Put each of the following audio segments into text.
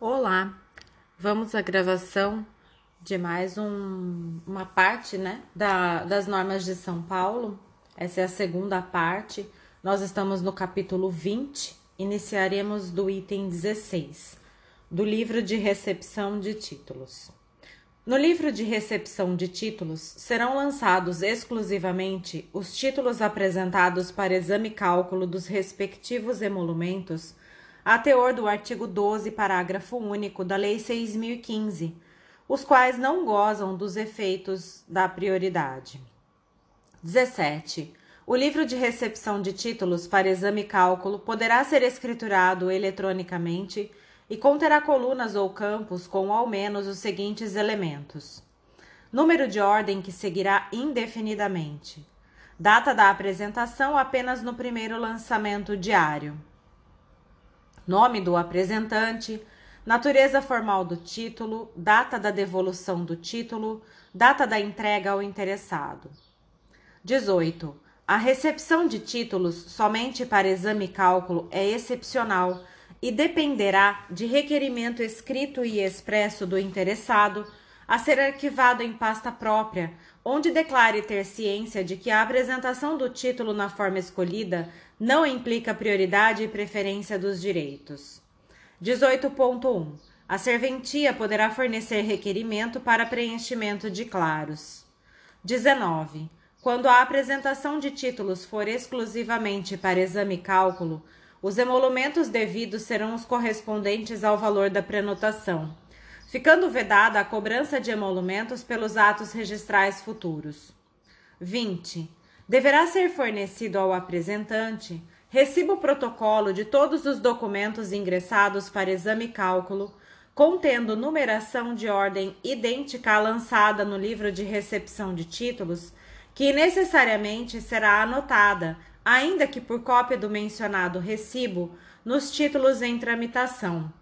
Olá, vamos à gravação de mais um, uma parte né, da, das normas de São Paulo. Essa é a segunda parte. Nós estamos no capítulo 20, iniciaremos do item 16, do livro de recepção de títulos. No livro de recepção de títulos serão lançados exclusivamente os títulos apresentados para exame cálculo dos respectivos emolumentos a teor do artigo 12, parágrafo único da Lei 6015, os quais não gozam dos efeitos da prioridade. 17. O livro de recepção de títulos para exame e cálculo poderá ser escriturado eletronicamente e conterá colunas ou campos com ao menos os seguintes elementos: número de ordem que seguirá indefinidamente, data da apresentação apenas no primeiro lançamento diário nome do apresentante, natureza formal do título, data da devolução do título, data da entrega ao interessado. 18. A recepção de títulos somente para exame e cálculo é excepcional e dependerá de requerimento escrito e expresso do interessado a ser arquivado em pasta própria, onde declare ter ciência de que a apresentação do título na forma escolhida não implica prioridade e preferência dos direitos. 18.1. A serventia poderá fornecer requerimento para preenchimento de claros. 19. Quando a apresentação de títulos for exclusivamente para exame e cálculo, os emolumentos devidos serão os correspondentes ao valor da prenotação ficando vedada a cobrança de emolumentos pelos atos registrais futuros. 20. Deverá ser fornecido ao apresentante recibo protocolo de todos os documentos ingressados para exame e cálculo, contendo numeração de ordem idêntica à lançada no livro de recepção de títulos, que necessariamente será anotada, ainda que por cópia do mencionado recibo, nos títulos em tramitação.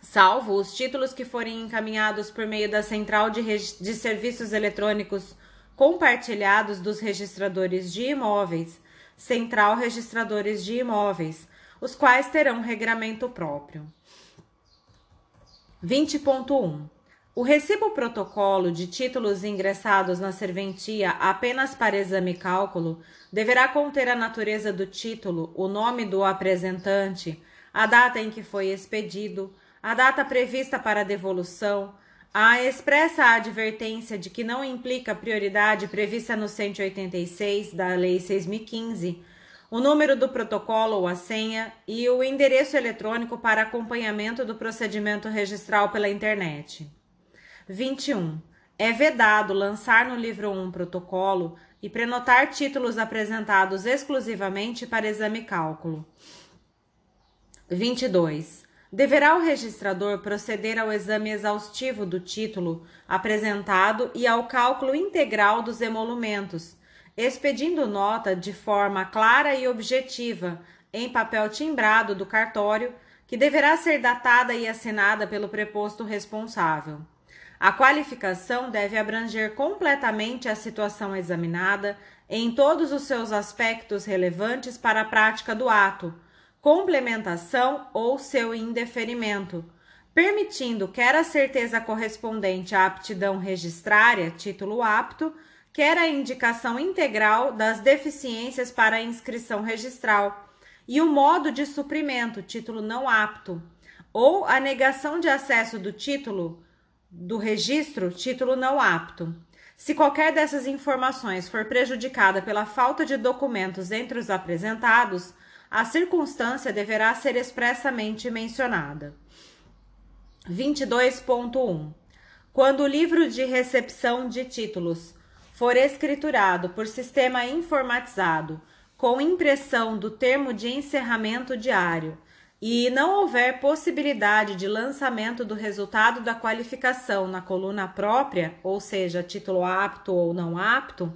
Salvo os títulos que forem encaminhados por meio da Central de, de Serviços Eletrônicos compartilhados dos registradores de imóveis, Central Registradores de Imóveis, os quais terão regramento próprio. 20.1 o recibo protocolo de títulos ingressados na serventia apenas para exame e cálculo deverá conter a natureza do título, o nome do apresentante, a data em que foi expedido, a data prevista para devolução, a expressa advertência de que não implica prioridade prevista no 186 da Lei 6015, o número do protocolo ou a senha e o endereço eletrônico para acompanhamento do procedimento registral pela internet. 21. É vedado lançar no livro 1 protocolo e prenotar títulos apresentados exclusivamente para exame cálculo. 22. Deverá o registrador proceder ao exame exaustivo do título apresentado e ao cálculo integral dos emolumentos, expedindo nota de forma clara e objetiva em papel timbrado do cartório, que deverá ser datada e assinada pelo preposto responsável. A qualificação deve abranger completamente a situação examinada em todos os seus aspectos relevantes para a prática do ato complementação ou seu indeferimento, permitindo quer a certeza correspondente à aptidão registrária, título apto, quer a indicação integral das deficiências para a inscrição registral e o modo de suprimento, título não apto, ou a negação de acesso do título do registro, título não apto. Se qualquer dessas informações for prejudicada pela falta de documentos entre os apresentados, a circunstância deverá ser expressamente mencionada. 22.1. Quando o livro de recepção de títulos for escriturado por sistema informatizado com impressão do termo de encerramento diário e não houver possibilidade de lançamento do resultado da qualificação na coluna própria, ou seja, título apto ou não apto,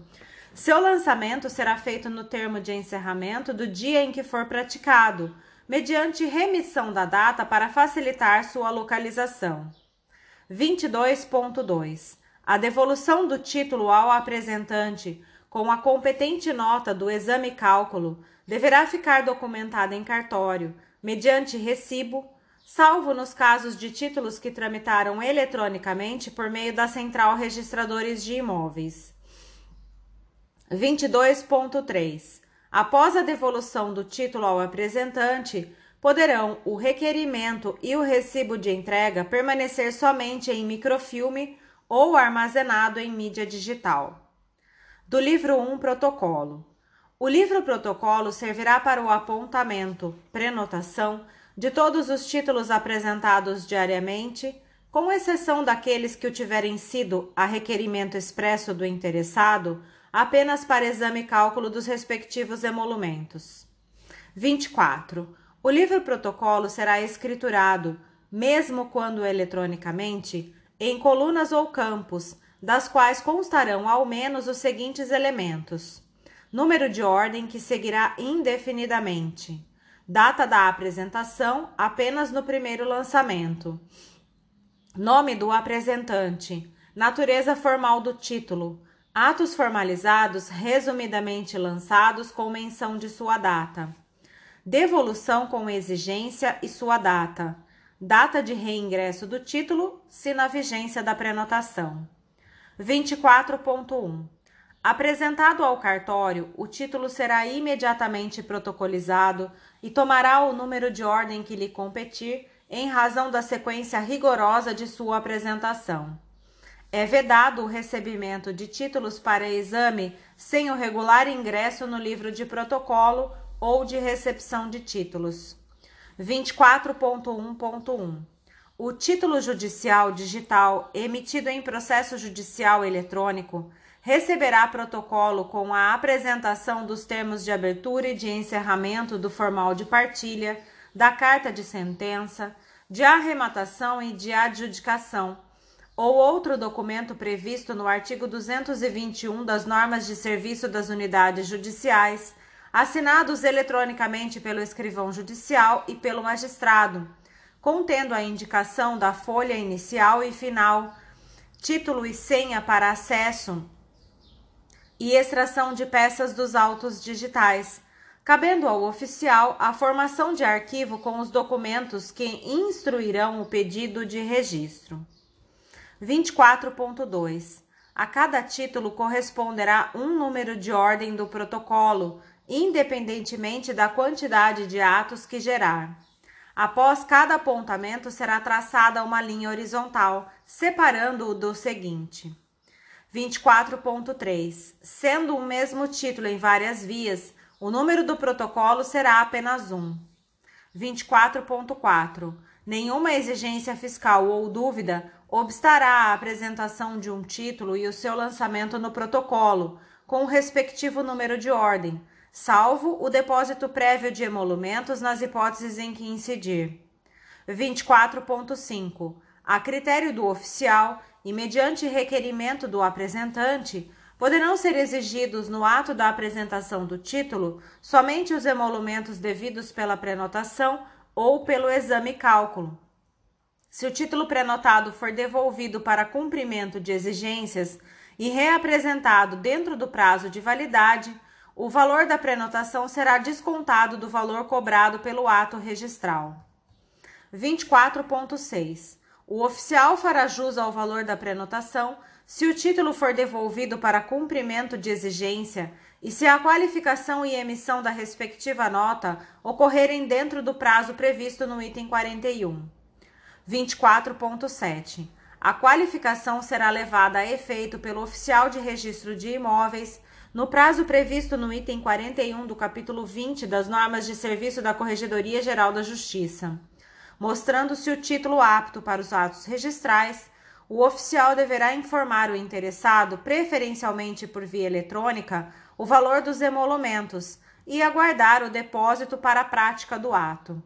seu lançamento será feito no termo de encerramento do dia em que for praticado, mediante remissão da data para facilitar sua localização. 22.2. A devolução do título ao apresentante com a competente nota do exame cálculo deverá ficar documentada em cartório, mediante recibo, salvo nos casos de títulos que tramitaram eletronicamente por meio da Central Registradores de Imóveis. 22.3. Após a devolução do título ao apresentante, poderão o requerimento e o recibo de entrega permanecer somente em microfilme ou armazenado em mídia digital. Do livro 1 Protocolo. O livro protocolo servirá para o apontamento, prenotação de todos os títulos apresentados diariamente, com exceção daqueles que o tiverem sido a requerimento expresso do interessado apenas para exame e cálculo dos respectivos emolumentos. 24. O livro protocolo será escriturado, mesmo quando eletronicamente, em colunas ou campos, das quais constarão ao menos os seguintes elementos: número de ordem que seguirá indefinidamente, data da apresentação apenas no primeiro lançamento, nome do apresentante, natureza formal do título, Atos formalizados resumidamente lançados com menção de sua data. Devolução com exigência e sua data. Data de reingresso do título, se na vigência da prenotação. 24.1. Apresentado ao cartório, o título será imediatamente protocolizado e tomará o número de ordem que lhe competir em razão da sequência rigorosa de sua apresentação. É vedado o recebimento de títulos para exame sem o regular ingresso no livro de protocolo ou de recepção de títulos. 24.1.1 O título judicial digital emitido em processo judicial eletrônico receberá protocolo com a apresentação dos termos de abertura e de encerramento do formal de partilha, da carta de sentença, de arrematação e de adjudicação ou outro documento previsto no artigo 221 das normas de serviço das unidades judiciais, assinados eletronicamente pelo escrivão judicial e pelo magistrado, contendo a indicação da folha inicial e final, título e senha para acesso e extração de peças dos autos digitais, cabendo ao oficial a formação de arquivo com os documentos que instruirão o pedido de registro. 24.2. A cada título corresponderá um número de ordem do protocolo, independentemente da quantidade de atos que gerar. Após cada apontamento será traçada uma linha horizontal, separando-o do seguinte. 24.3. Sendo um mesmo título em várias vias, o número do protocolo será apenas um. 24.4. Nenhuma exigência fiscal ou dúvida obstará a apresentação de um título e o seu lançamento no protocolo, com o respectivo número de ordem, salvo o depósito prévio de emolumentos nas hipóteses em que incidir. 24.5. A critério do oficial e mediante requerimento do apresentante, poderão ser exigidos no ato da apresentação do título somente os emolumentos devidos pela prenotação ou pelo exame cálculo se o título prenotado for devolvido para cumprimento de exigências e reapresentado dentro do prazo de validade, o valor da prenotação será descontado do valor cobrado pelo ato registral. 24.6. O oficial fará jus ao valor da prenotação se o título for devolvido para cumprimento de exigência e se a qualificação e emissão da respectiva nota ocorrerem dentro do prazo previsto no item 41. 24.7. A qualificação será levada a efeito pelo oficial de registro de imóveis no prazo previsto no item 41 do capítulo 20 das normas de serviço da Corregedoria Geral da Justiça. Mostrando-se o título apto para os atos registrais, o oficial deverá informar o interessado, preferencialmente por via eletrônica, o valor dos emolumentos e aguardar o depósito para a prática do ato.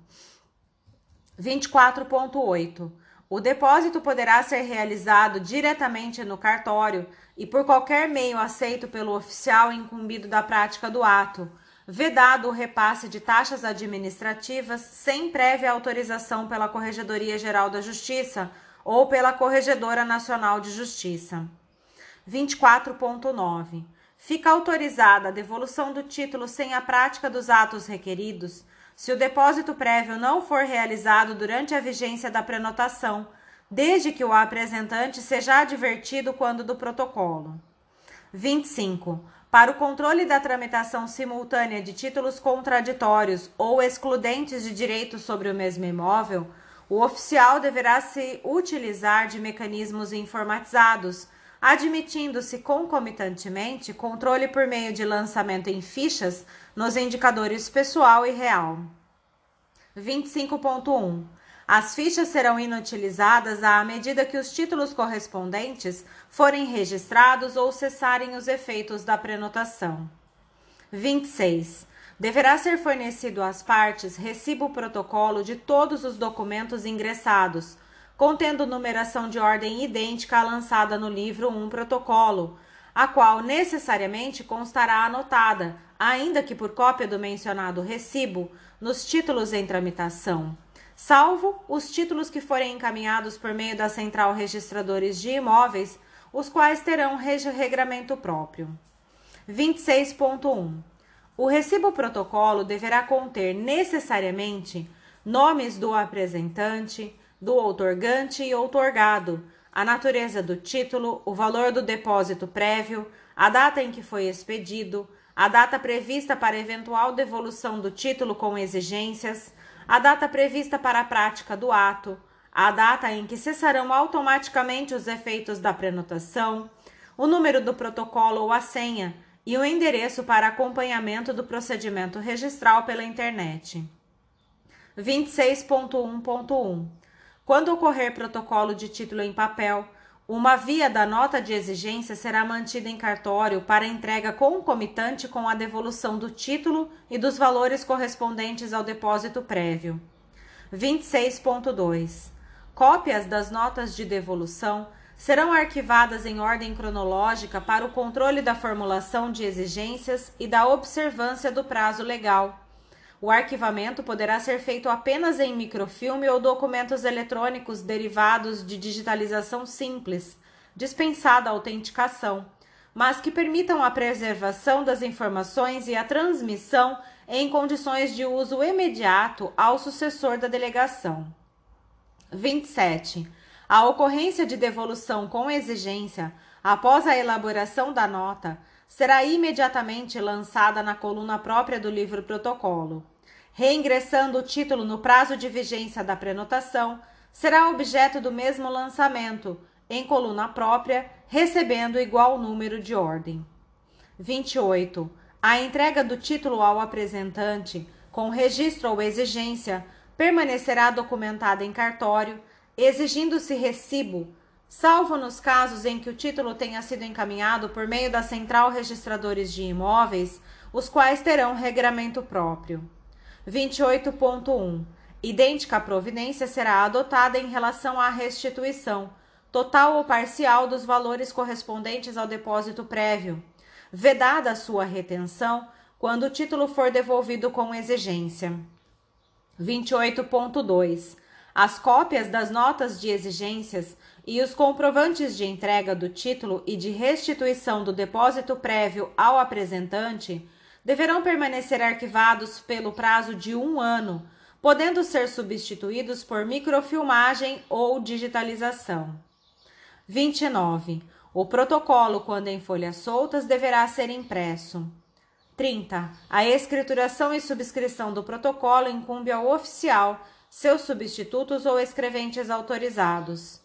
24.8. O depósito poderá ser realizado diretamente no cartório e por qualquer meio aceito pelo oficial incumbido da prática do ato, vedado o repasse de taxas administrativas sem prévia autorização pela Corregedoria Geral da Justiça ou pela Corregedora Nacional de Justiça. 24.9. Fica autorizada a devolução do título sem a prática dos atos requeridos se o depósito prévio não for realizado durante a vigência da prenotação, desde que o apresentante seja advertido quando do protocolo. 25. Para o controle da tramitação simultânea de títulos contraditórios ou excludentes de direitos sobre o mesmo imóvel, o oficial deverá se utilizar de mecanismos informatizados, admitindo-se concomitantemente controle por meio de lançamento em fichas nos indicadores pessoal e real. 25.1 as fichas serão inutilizadas à medida que os títulos correspondentes forem registrados ou cessarem os efeitos da prenotação. 26. Deverá ser fornecido às partes recibo protocolo de todos os documentos ingressados, contendo numeração de ordem idêntica à lançada no livro 1 protocolo, a qual necessariamente constará anotada, ainda que por cópia do mencionado recibo, nos títulos em tramitação salvo os títulos que forem encaminhados por meio da Central Registradores de Imóveis, os quais terão regramento próprio. 26.1. O recibo protocolo deverá conter necessariamente nomes do apresentante, do outorgante e outorgado, a natureza do título, o valor do depósito prévio, a data em que foi expedido, a data prevista para eventual devolução do título com exigências, a data prevista para a prática do ato, a data em que cessarão automaticamente os efeitos da prenotação, o número do protocolo ou a senha e o endereço para acompanhamento do procedimento registral pela internet. 26.1.1 Quando ocorrer protocolo de título em papel, uma via da nota de exigência será mantida em cartório para entrega concomitante com a devolução do título e dos valores correspondentes ao depósito prévio. 26.2. Cópias das notas de devolução serão arquivadas em ordem cronológica para o controle da formulação de exigências e da observância do prazo legal o arquivamento poderá ser feito apenas em microfilme ou documentos eletrônicos derivados de digitalização simples, dispensada a autenticação, mas que permitam a preservação das informações e a transmissão em condições de uso imediato ao sucessor da delegação. 27. A ocorrência de devolução com exigência, após a elaboração da nota, será imediatamente lançada na coluna própria do livro protocolo reingressando o título no prazo de vigência da prenotação, será objeto do mesmo lançamento, em coluna própria, recebendo igual número de ordem. 28. A entrega do título ao apresentante, com registro ou exigência, permanecerá documentada em cartório, exigindo-se recibo, salvo nos casos em que o título tenha sido encaminhado por meio da Central Registradores de Imóveis, os quais terão regramento próprio. 28.1. Idêntica providência será adotada em relação à restituição, total ou parcial dos valores correspondentes ao depósito prévio, vedada a sua retenção quando o título for devolvido com exigência. 28.2. As cópias das notas de exigências e os comprovantes de entrega do título e de restituição do depósito prévio ao apresentante deverão permanecer arquivados pelo prazo de um ano, podendo ser substituídos por microfilmagem ou digitalização. 29. O protocolo, quando em folhas soltas, deverá ser impresso. 30. A escrituração e subscrição do protocolo incumbe ao oficial, seus substitutos ou escreventes autorizados.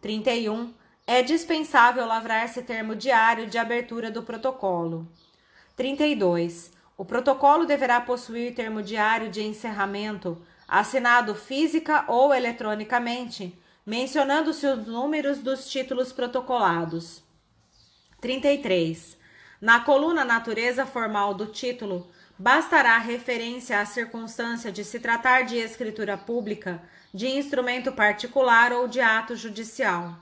31. É dispensável lavrar-se termo diário de abertura do protocolo. 32. O protocolo deverá possuir termo diário de encerramento, assinado física ou eletronicamente, mencionando-se os números dos títulos protocolados. 33. Na coluna natureza formal do título, bastará referência à circunstância de se tratar de escritura pública, de instrumento particular ou de ato judicial.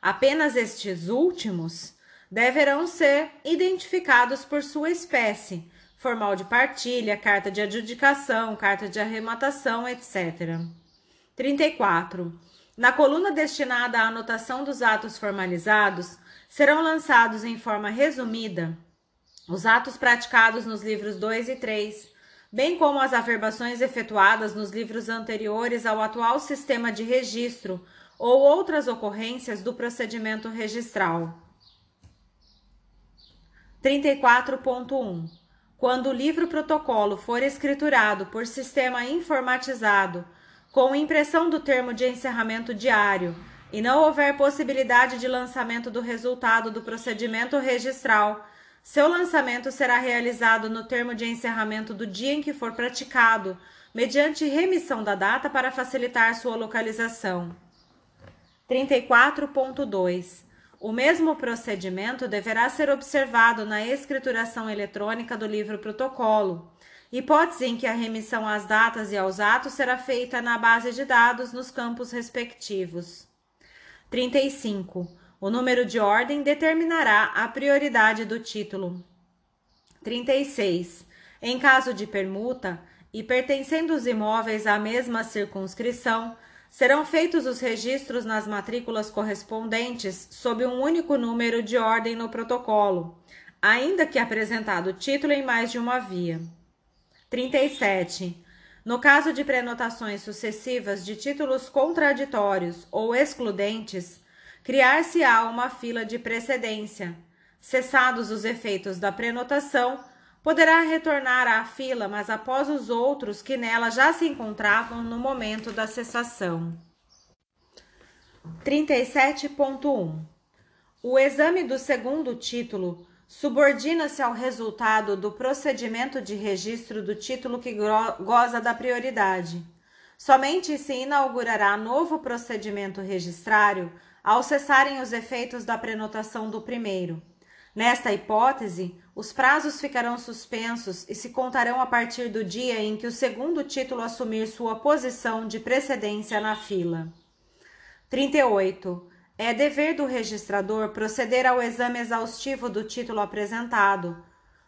Apenas estes últimos deverão ser identificados por sua espécie, formal de partilha, carta de adjudicação, carta de arrematação, etc. 34. Na coluna destinada à anotação dos atos formalizados, serão lançados em forma resumida os atos praticados nos livros 2 e 3, bem como as averbações efetuadas nos livros anteriores ao atual sistema de registro ou outras ocorrências do procedimento registral. 34.1. Quando o livro-protocolo for escriturado por sistema informatizado, com impressão do termo de encerramento diário, e não houver possibilidade de lançamento do resultado do procedimento registral, seu lançamento será realizado no termo de encerramento do dia em que for praticado, mediante remissão da data para facilitar sua localização. 34.2. O mesmo procedimento deverá ser observado na escrituração eletrônica do livro protocolo, hipótese em que a remissão às datas e aos atos será feita na base de dados nos campos respectivos. 35. O número de ordem determinará a prioridade do título. 36. Em caso de permuta e pertencendo os imóveis à mesma circunscrição, serão feitos os registros nas matrículas correspondentes sob um único número de ordem no protocolo, ainda que apresentado título em mais de uma via. 37. No caso de prenotações sucessivas de títulos contraditórios ou excludentes, criar-se-á uma fila de precedência. Cessados os efeitos da prenotação, poderá retornar à fila, mas após os outros que nela já se encontravam no momento da cessação. 37.1 O exame do segundo título subordina-se ao resultado do procedimento de registro do título que goza da prioridade. Somente se inaugurará novo procedimento registrário ao cessarem os efeitos da prenotação do primeiro. Nesta hipótese, os prazos ficarão suspensos e se contarão a partir do dia em que o segundo título assumir sua posição de precedência na fila. 38. É dever do registrador proceder ao exame exaustivo do título apresentado.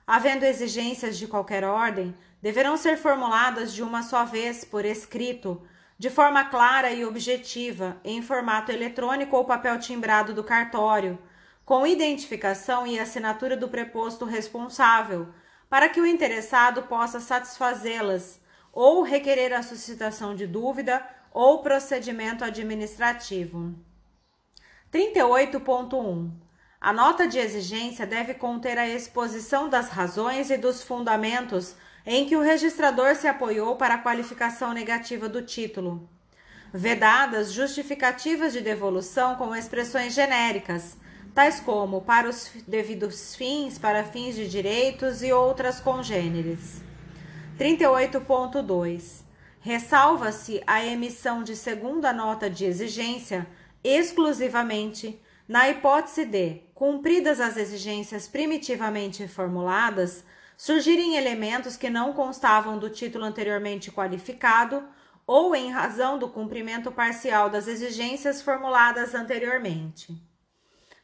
Havendo exigências de qualquer ordem, deverão ser formuladas de uma só vez, por escrito, de forma clara e objetiva, em formato eletrônico ou papel timbrado do cartório com identificação e assinatura do preposto responsável, para que o interessado possa satisfazê-las ou requerer a suscitação de dúvida ou procedimento administrativo. 38.1. A nota de exigência deve conter a exposição das razões e dos fundamentos em que o registrador se apoiou para a qualificação negativa do título. Vedadas justificativas de devolução com expressões genéricas, tais como para os devidos fins, para fins de direitos e outras congêneres. 38.2. Ressalva-se a emissão de segunda nota de exigência exclusivamente na hipótese de, cumpridas as exigências primitivamente formuladas, surgirem elementos que não constavam do título anteriormente qualificado ou em razão do cumprimento parcial das exigências formuladas anteriormente.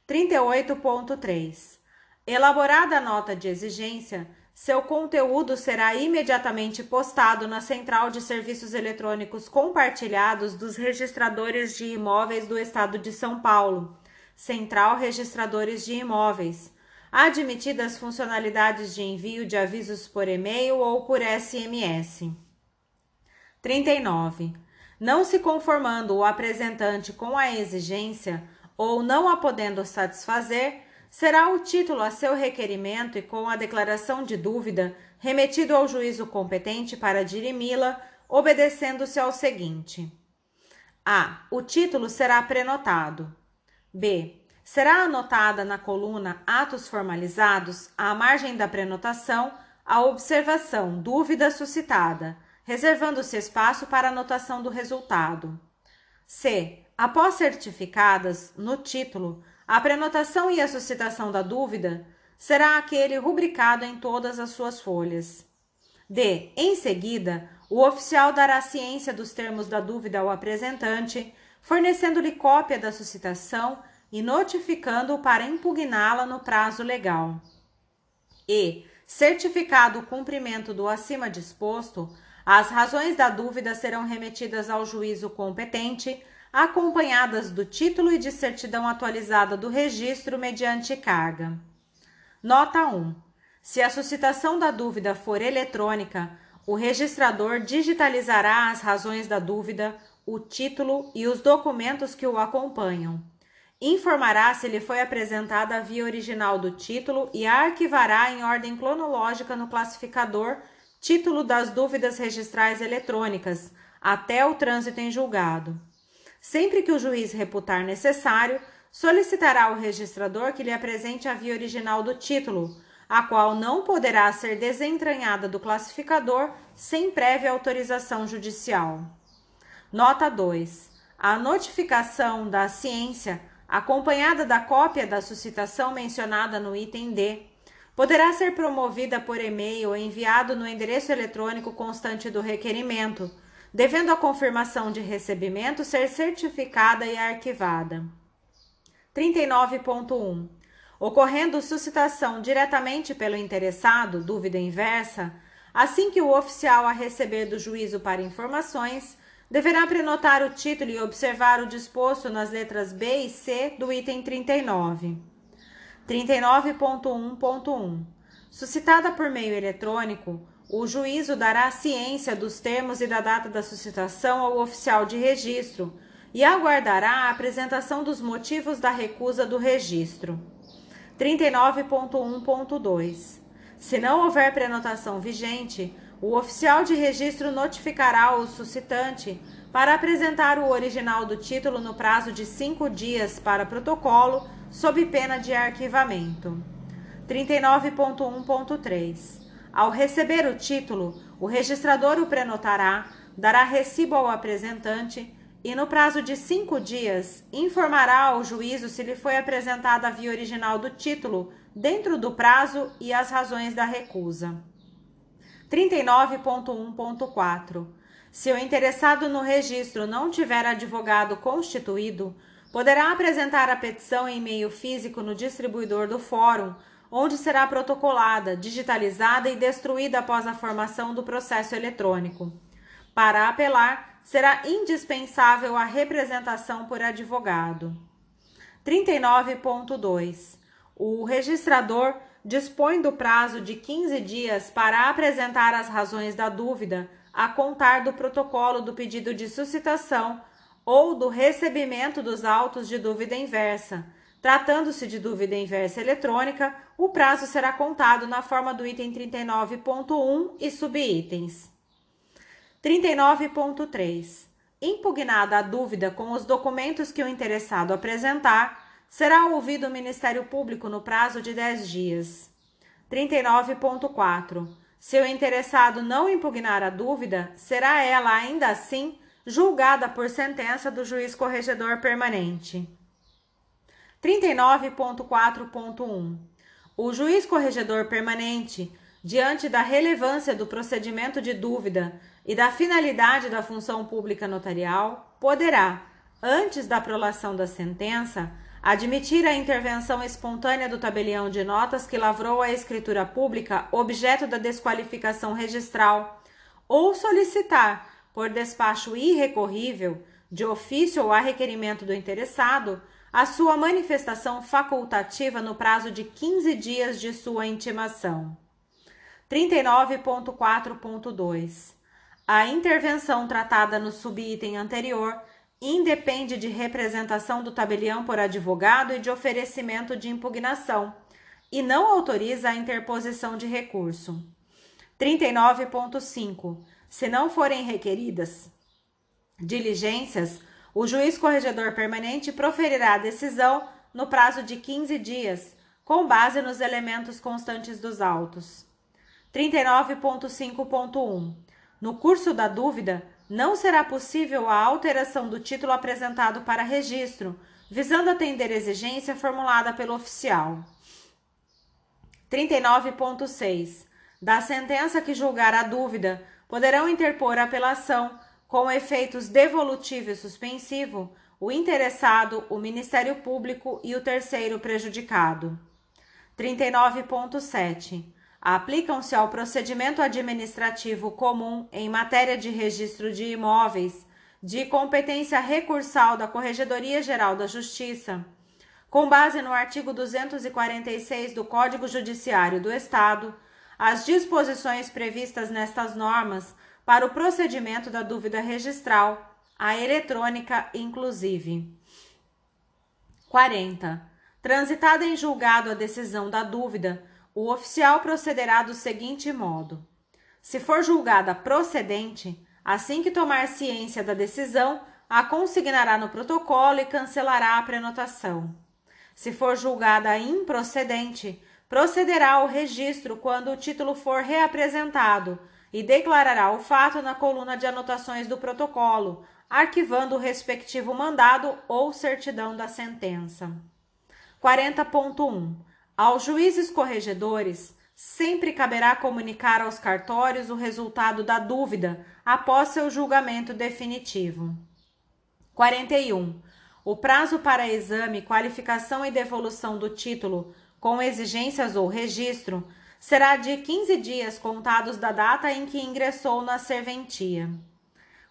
38.3. Elaborada a nota de exigência, seu conteúdo será imediatamente postado na Central de Serviços Eletrônicos Compartilhados dos Registradores de Imóveis do Estado de São Paulo, Central Registradores de Imóveis, admitidas funcionalidades de envio de avisos por e-mail ou por SMS. 39. Não se conformando o apresentante com a exigência, ou não a podendo satisfazer, será o título a seu requerimento e com a declaração de dúvida remetido ao juízo competente para dirimi-la, obedecendo-se ao seguinte: A. O título será prenotado. B. Será anotada na coluna Atos formalizados, à margem da prenotação, a observação dúvida suscitada, reservando-se espaço para anotação do resultado. C. Após certificadas no título, a prenotação e a suscitação da dúvida será aquele rubricado em todas as suas folhas. D. Em seguida, o oficial dará ciência dos termos da dúvida ao apresentante, fornecendo-lhe cópia da suscitação e notificando-o para impugná-la no prazo legal. E, certificado o cumprimento do acima disposto, as razões da dúvida serão remetidas ao juízo competente acompanhadas do título e de certidão atualizada do registro mediante carga. Nota 1. Se a suscitação da dúvida for eletrônica, o registrador digitalizará as razões da dúvida, o título e os documentos que o acompanham. Informará se lhe foi apresentada a via original do título e a arquivará em ordem cronológica no classificador Título das Dúvidas Registrais Eletrônicas, até o trânsito em julgado. Sempre que o juiz reputar necessário, solicitará ao registrador que lhe apresente a via original do título, a qual não poderá ser desentranhada do classificador sem prévia autorização judicial. Nota 2. A notificação da ciência, acompanhada da cópia da suscitação mencionada no item D, poderá ser promovida por e-mail ou enviado no endereço eletrônico constante do requerimento, devendo a confirmação de recebimento ser certificada e arquivada. 39.1. Ocorrendo suscitação diretamente pelo interessado, dúvida inversa, assim que o oficial a receber do juízo para informações, deverá prenotar o título e observar o disposto nas letras B e C do item 39. 39.1.1. Suscitada por meio eletrônico, o juízo dará ciência dos termos e da data da suscitação ao oficial de registro e aguardará a apresentação dos motivos da recusa do registro. 39.1.2. Se não houver prenotação vigente, o oficial de registro notificará o suscitante para apresentar o original do título no prazo de cinco dias para protocolo, sob pena de arquivamento. 39.1.3. Ao receber o título, o registrador o prenotará, dará recibo ao apresentante e, no prazo de cinco dias, informará ao juízo se lhe foi apresentada a via original do título dentro do prazo e as razões da recusa. 39.1.4. Se o interessado no registro não tiver advogado constituído, poderá apresentar a petição em meio físico no distribuidor do fórum onde será protocolada, digitalizada e destruída após a formação do processo eletrônico. Para apelar, será indispensável a representação por advogado. 39.2. O registrador dispõe do prazo de 15 dias para apresentar as razões da dúvida a contar do protocolo do pedido de suscitação ou do recebimento dos autos de dúvida inversa Tratando-se de dúvida inversa eletrônica, o prazo será contado na forma do item 39.1 e subitens. 39.3. Impugnada a dúvida com os documentos que o interessado apresentar, será ouvido o Ministério Público no prazo de 10 dias. 39.4. Se o interessado não impugnar a dúvida, será ela ainda assim julgada por sentença do juiz corregedor permanente. 39.4.1. O juiz corregedor permanente, diante da relevância do procedimento de dúvida e da finalidade da função pública notarial, poderá, antes da prolação da sentença, admitir a intervenção espontânea do tabelião de notas que lavrou a escritura pública objeto da desqualificação registral ou solicitar, por despacho irrecorrível, de ofício ou a requerimento do interessado, a sua manifestação facultativa no prazo de 15 dias de sua intimação. 39.4.2. A intervenção tratada no subitem anterior independe de representação do tabelião por advogado e de oferecimento de impugnação, e não autoriza a interposição de recurso. 39.5. Se não forem requeridas diligências, o juiz corregedor permanente proferirá a decisão no prazo de 15 dias, com base nos elementos constantes dos autos. 39.5.1. No curso da dúvida, não será possível a alteração do título apresentado para registro, visando atender exigência formulada pelo oficial. 39.6. Da sentença que julgar a dúvida, poderão interpor apelação com efeitos devolutivo e suspensivo, o interessado, o Ministério Público e o terceiro prejudicado. 39.7. Aplicam-se ao procedimento administrativo comum em matéria de registro de imóveis, de competência recursal da Corregedoria Geral da Justiça, com base no artigo 246 do Código Judiciário do Estado, as disposições previstas nestas normas para o procedimento da dúvida registral, a eletrônica inclusive. 40. Transitada em julgado a decisão da dúvida, o oficial procederá do seguinte modo: se for julgada procedente, assim que tomar ciência da decisão, a consignará no protocolo e cancelará a prenotação. Se for julgada improcedente, procederá ao registro quando o título for reapresentado e declarará o fato na coluna de anotações do protocolo, arquivando o respectivo mandado ou certidão da sentença. 40.1. Aos juízes corregedores, sempre caberá comunicar aos cartórios o resultado da dúvida após seu julgamento definitivo. 41. O prazo para exame, qualificação e devolução do título com exigências ou registro será de 15 dias contados da data em que ingressou na serventia.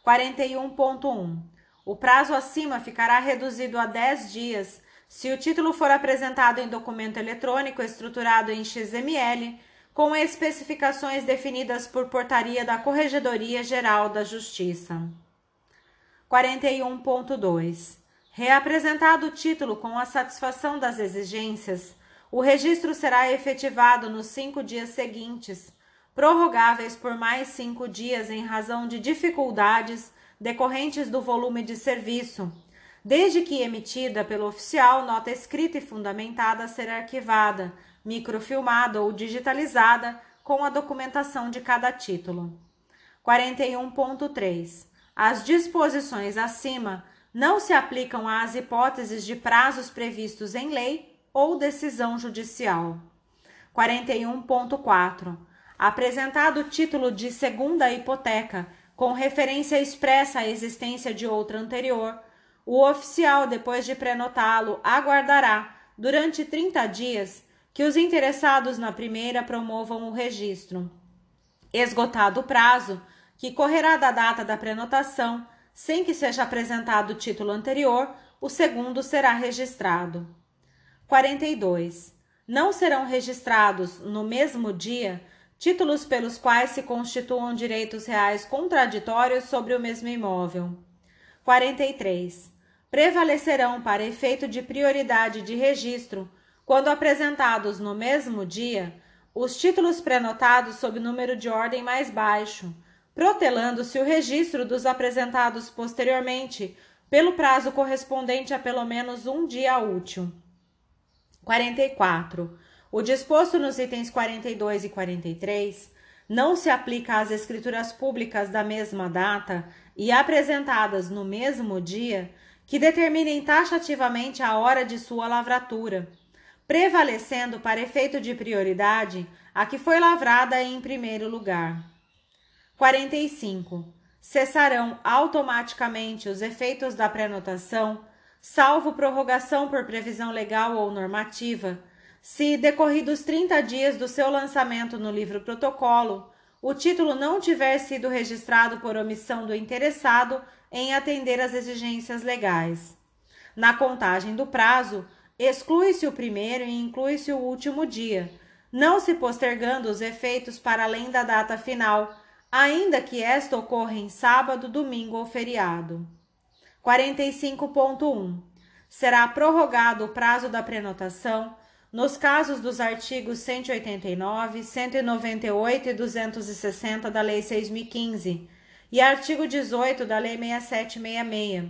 41.1. O prazo acima ficará reduzido a 10 dias se o título for apresentado em documento eletrônico estruturado em XML, com especificações definidas por portaria da Corregedoria Geral da Justiça. 41.2. Reapresentado o título com a satisfação das exigências, o registro será efetivado nos cinco dias seguintes, prorrogáveis por mais cinco dias em razão de dificuldades decorrentes do volume de serviço, desde que emitida pelo oficial nota escrita e fundamentada a ser arquivada, microfilmada ou digitalizada com a documentação de cada título. 41.3. As disposições acima não se aplicam às hipóteses de prazos previstos em lei ou decisão judicial. 41.4. Apresentado o título de segunda hipoteca, com referência expressa à existência de outra anterior, o oficial, depois de prenotá-lo, aguardará, durante 30 dias, que os interessados na primeira promovam o registro. Esgotado o prazo, que correrá da data da prenotação, sem que seja apresentado o título anterior, o segundo será registrado. 42. Não serão registrados, no mesmo dia, títulos pelos quais se constituam direitos reais contraditórios sobre o mesmo imóvel. 43 prevalecerão para efeito de prioridade de registro quando apresentados no mesmo dia os títulos prenotados sob número de ordem mais baixo, protelando-se o registro dos apresentados posteriormente pelo prazo correspondente a pelo menos um dia útil. 44. O disposto nos itens 42 e 43 não se aplica às escrituras públicas da mesma data e apresentadas no mesmo dia que determinem taxativamente a hora de sua lavratura, prevalecendo para efeito de prioridade a que foi lavrada em primeiro lugar. 45. Cessarão automaticamente os efeitos da prenotação, salvo prorrogação por previsão legal ou normativa, se, decorridos 30 dias do seu lançamento no livro protocolo, o título não tiver sido registrado por omissão do interessado em atender às exigências legais. Na contagem do prazo, exclui-se o primeiro e inclui-se o último dia, não se postergando os efeitos para além da data final, ainda que esta ocorra em sábado, domingo ou feriado. 45.1. Será prorrogado o prazo da prenotação nos casos dos artigos 189, 198 e 260 da Lei 6015 e artigo 18 da Lei 6766,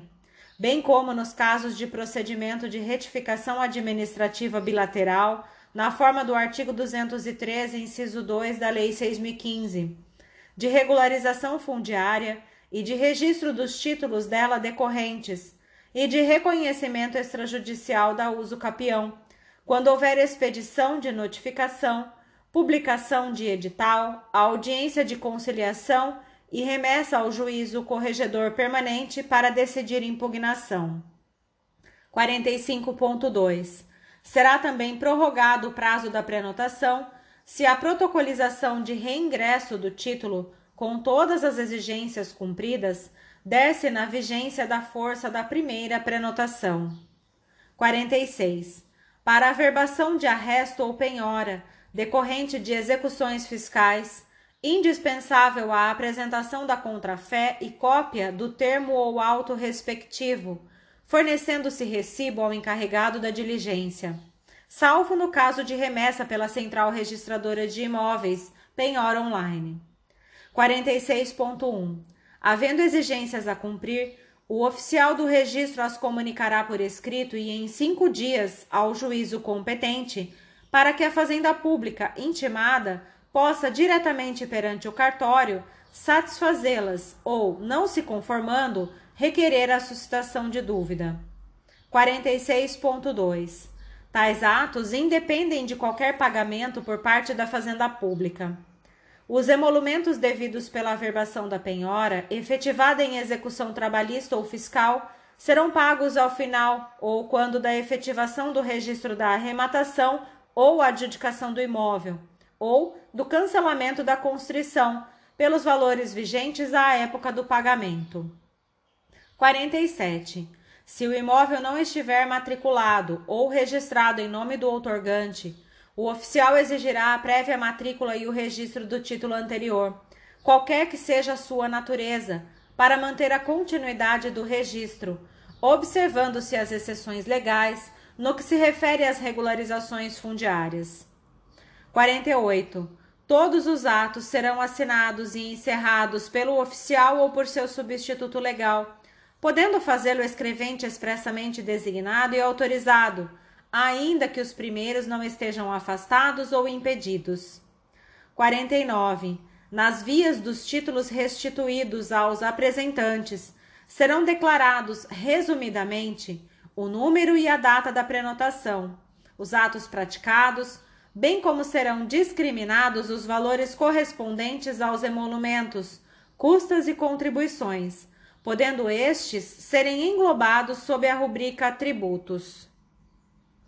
bem como nos casos de procedimento de retificação administrativa bilateral, na forma do artigo 213, inciso 2 da Lei 6015, de regularização fundiária e de registro dos títulos dela decorrentes e de reconhecimento extrajudicial da uso capião, quando houver expedição de notificação, publicação de edital, audiência de conciliação e remessa ao juízo corregedor permanente para decidir impugnação. 45.2. Será também prorrogado o prazo da prenotação se a protocolização de reingresso do título, com todas as exigências cumpridas, desce na vigência da força da primeira prenotação. 46. Para a verbação de arresto ou penhora, decorrente de execuções fiscais, indispensável a apresentação da contrafé e cópia do termo ou auto respectivo, fornecendo-se recibo ao encarregado da diligência, salvo no caso de remessa pela Central Registradora de Imóveis, penhora online. 46.1. Havendo exigências a cumprir, o oficial do registro as comunicará por escrito e em cinco dias ao juízo competente, para que a Fazenda Pública intimada possa diretamente perante o cartório satisfazê-las ou, não se conformando, requerer a suscitação de dúvida. 46.2. Tais atos independem de qualquer pagamento por parte da Fazenda Pública. Os emolumentos devidos pela averbação da penhora, efetivada em execução trabalhista ou fiscal, serão pagos ao final ou quando da efetivação do registro da arrematação ou adjudicação do imóvel, ou do cancelamento da constrição, pelos valores vigentes à época do pagamento. 47. Se o imóvel não estiver matriculado ou registrado em nome do outorgante, o oficial exigirá a prévia matrícula e o registro do título anterior, qualquer que seja a sua natureza, para manter a continuidade do registro, observando-se as exceções legais no que se refere às regularizações fundiárias. 48. Todos os atos serão assinados e encerrados pelo oficial ou por seu substituto legal, podendo fazê-lo escrevente expressamente designado e autorizado ainda que os primeiros não estejam afastados ou impedidos. 49. Nas vias dos títulos restituídos aos apresentantes, serão declarados, resumidamente, o número e a data da prenotação, os atos praticados, bem como serão discriminados os valores correspondentes aos emolumentos, custas e contribuições, podendo estes serem englobados sob a rubrica tributos.